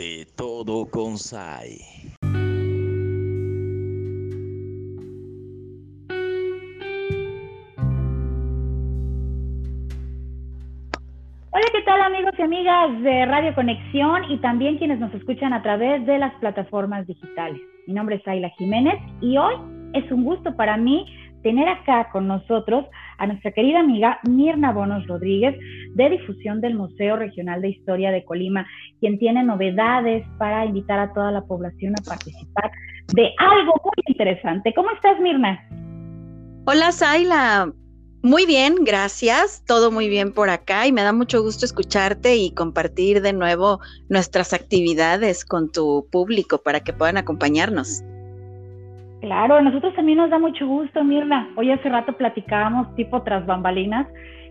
De todo con Sai. Hola, ¿qué tal amigos y amigas de Radio Conexión y también quienes nos escuchan a través de las plataformas digitales? Mi nombre es Ayla Jiménez y hoy es un gusto para mí tener acá con nosotros a nuestra querida amiga Mirna Bonos Rodríguez de difusión del Museo Regional de Historia de Colima, quien tiene novedades para invitar a toda la población a participar de algo muy interesante. ¿Cómo estás, Mirna? Hola, Zaila. Muy bien, gracias. Todo muy bien por acá y me da mucho gusto escucharte y compartir de nuevo nuestras actividades con tu público para que puedan acompañarnos. Claro, a nosotros también nos da mucho gusto, Mirna. Hoy hace rato platicábamos tipo tras bambalinas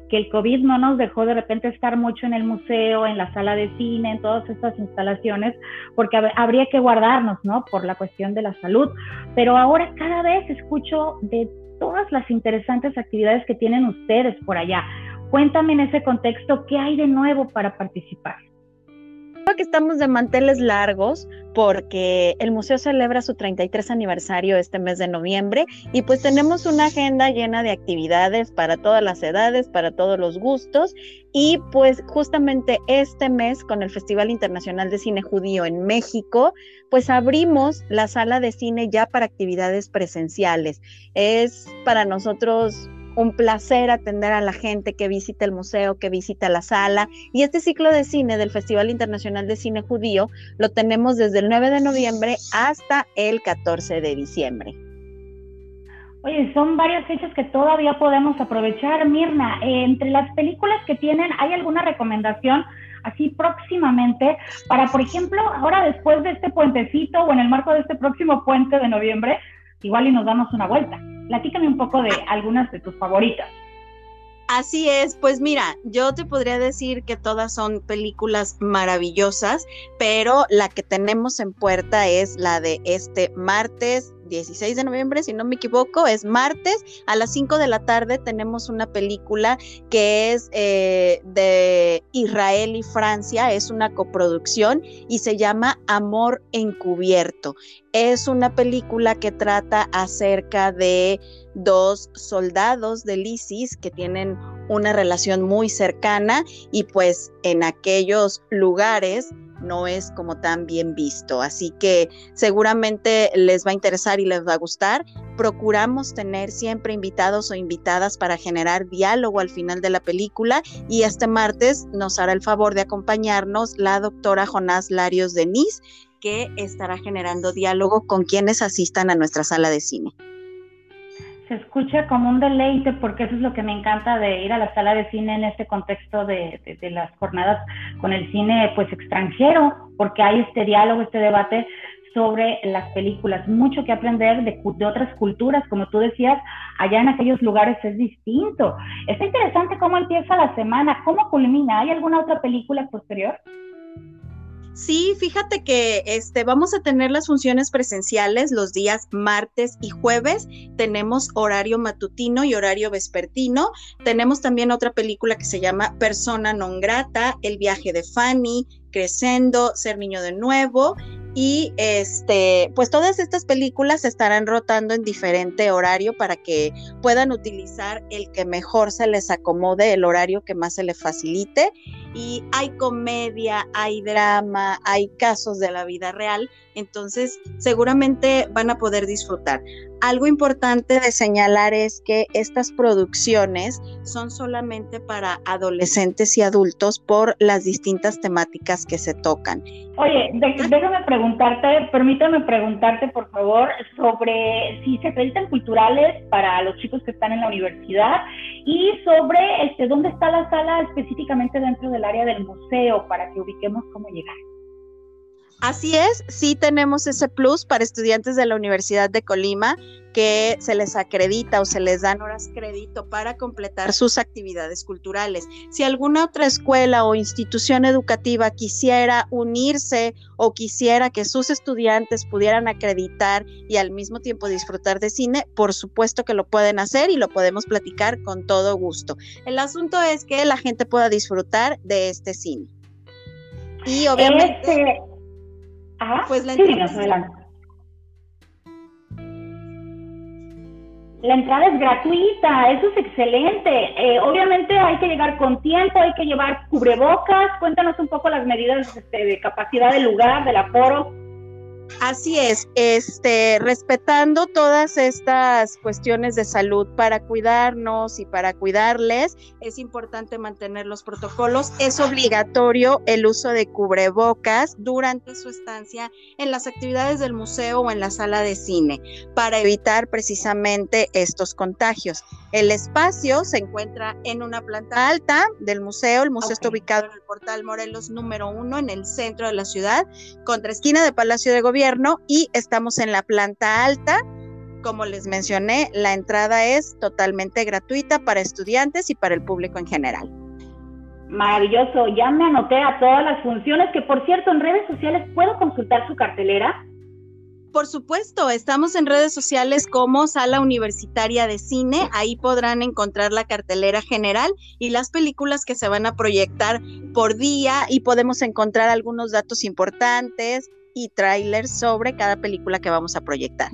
que el COVID no nos dejó de repente estar mucho en el museo, en la sala de cine, en todas estas instalaciones, porque habría que guardarnos, ¿no? Por la cuestión de la salud. Pero ahora cada vez escucho de todas las interesantes actividades que tienen ustedes por allá. Cuéntame en ese contexto qué hay de nuevo para participar estamos de manteles largos porque el museo celebra su 33 aniversario este mes de noviembre y pues tenemos una agenda llena de actividades para todas las edades, para todos los gustos y pues justamente este mes con el Festival Internacional de Cine Judío en México, pues abrimos la sala de cine ya para actividades presenciales. Es para nosotros un placer atender a la gente que visita el museo, que visita la sala. Y este ciclo de cine del Festival Internacional de Cine Judío lo tenemos desde el 9 de noviembre hasta el 14 de diciembre. Oye, son varias fechas que todavía podemos aprovechar. Mirna, entre las películas que tienen, ¿hay alguna recomendación así próximamente para, por ejemplo, ahora después de este puentecito o en el marco de este próximo puente de noviembre, igual y nos damos una vuelta? Platícame un poco de algunas de tus favoritas. Así es, pues mira, yo te podría decir que todas son películas maravillosas, pero la que tenemos en puerta es la de este martes 16 de noviembre, si no me equivoco, es martes. A las 5 de la tarde tenemos una película que es eh, de Israel y Francia, es una coproducción y se llama Amor Encubierto. Es una película que trata acerca de dos soldados del ISIS que tienen una relación muy cercana y pues en aquellos lugares no es como tan bien visto. Así que seguramente les va a interesar y les va a gustar. Procuramos tener siempre invitados o invitadas para generar diálogo al final de la película y este martes nos hará el favor de acompañarnos la doctora Jonás Larios Denis, que estará generando diálogo con quienes asistan a nuestra sala de cine se escucha como un deleite porque eso es lo que me encanta de ir a la sala de cine en este contexto de, las jornadas con el cine pues extranjero, porque hay este diálogo, este debate sobre las películas, mucho que aprender de, de, otras culturas, como tú decías, allá en aquellos lugares es distinto. Está interesante cómo empieza la semana, cómo culmina, ¿hay alguna otra película posterior? Sí, fíjate que este, vamos a tener las funciones presenciales los días martes y jueves. Tenemos horario matutino y horario vespertino. Tenemos también otra película que se llama Persona non grata, El viaje de Fanny, Crescendo, Ser niño de nuevo. Y este, pues todas estas películas estarán rotando en diferente horario para que puedan utilizar el que mejor se les acomode, el horario que más se les facilite y hay comedia, hay drama, hay casos de la vida real, entonces seguramente van a poder disfrutar. Algo importante de señalar es que estas producciones son solamente para adolescentes y adultos por las distintas temáticas que se tocan. Oye, déjame preguntarte, permítame preguntarte por favor sobre si se acreditan culturales para los chicos que están en la universidad y sobre este, dónde está la sala específicamente dentro del área del museo para que ubiquemos cómo llegar. Así es, sí tenemos ese plus para estudiantes de la Universidad de Colima que se les acredita o se les dan horas crédito para completar sus actividades culturales. Si alguna otra escuela o institución educativa quisiera unirse o quisiera que sus estudiantes pudieran acreditar y al mismo tiempo disfrutar de cine, por supuesto que lo pueden hacer y lo podemos platicar con todo gusto. El asunto es que la gente pueda disfrutar de este cine. Y obviamente... Este, pues la entrada La entrada es gratuita, eso es excelente. Eh, obviamente hay que llegar con tiempo, hay que llevar cubrebocas. Cuéntanos un poco las medidas este, de capacidad del lugar, del aforo. Así es, este, respetando todas estas cuestiones de salud para cuidarnos y para cuidarles, es importante mantener los protocolos. Es obligatorio el uso de cubrebocas durante su estancia en las actividades del museo o en la sala de cine para evitar precisamente estos contagios. El espacio se encuentra en una planta alta del museo. El museo está ubicado en el portal Morelos número uno en el centro de la ciudad, contra esquina de Palacio de Gobierno y estamos en la planta alta. Como les mencioné, la entrada es totalmente gratuita para estudiantes y para el público en general. Maravilloso, ya me anoté a todas las funciones que por cierto en redes sociales puedo consultar su cartelera. Por supuesto, estamos en redes sociales como Sala Universitaria de Cine, ahí podrán encontrar la cartelera general y las películas que se van a proyectar por día y podemos encontrar algunos datos importantes, y trailers sobre cada película que vamos a proyectar.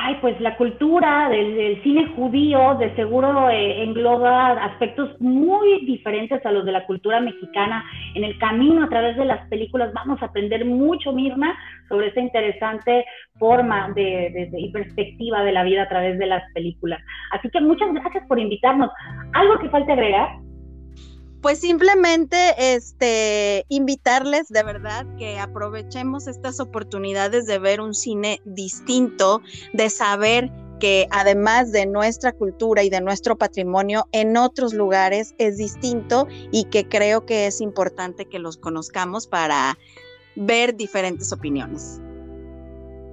Ay, pues la cultura del, cine judío de seguro eh, engloba aspectos muy diferentes a los de la cultura mexicana. En el camino a través de las películas vamos a aprender mucho, Mirna, sobre esa interesante forma de, y perspectiva de la vida a través de las películas. Así que muchas gracias por invitarnos. ¿Algo que falte agregar? Pues simplemente este invitarles de verdad que aprovechemos estas oportunidades de ver un cine distinto, de saber que además de nuestra cultura y de nuestro patrimonio en otros lugares es distinto y que creo que es importante que los conozcamos para ver diferentes opiniones.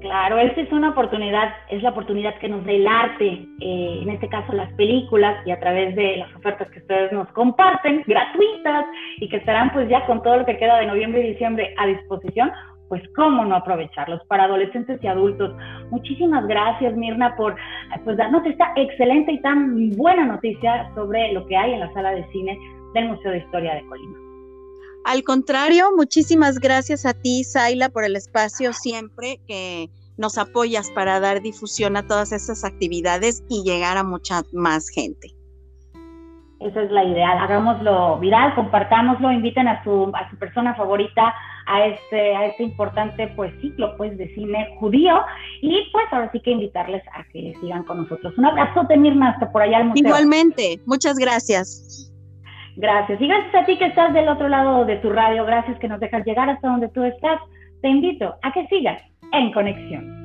Claro, esta es una oportunidad, es la oportunidad que nos da el arte, eh, en este caso las películas y a través de las ofertas que ustedes nos comparten, gratuitas y que estarán pues ya con todo lo que queda de noviembre y diciembre a disposición, pues cómo no aprovecharlos para adolescentes y adultos. Muchísimas gracias Mirna por pues darnos esta excelente y tan buena noticia sobre lo que hay en la sala de cine del Museo de Historia de Colima. Al contrario, muchísimas gracias a ti, Zaila, por el espacio siempre que nos apoyas para dar difusión a todas estas actividades y llegar a mucha más gente. Esa es la idea, hagámoslo viral, compartámoslo, inviten a su, a su persona favorita a este, a este importante pues ciclo pues de cine judío y pues ahora sí que invitarles a que sigan con nosotros. Un abrazo, Mirna, hasta por allá al museo. Igualmente, muchas gracias. Gracias. Y gracias a ti que estás del otro lado de tu radio, gracias que nos dejas llegar hasta donde tú estás. Te invito a que sigas en conexión.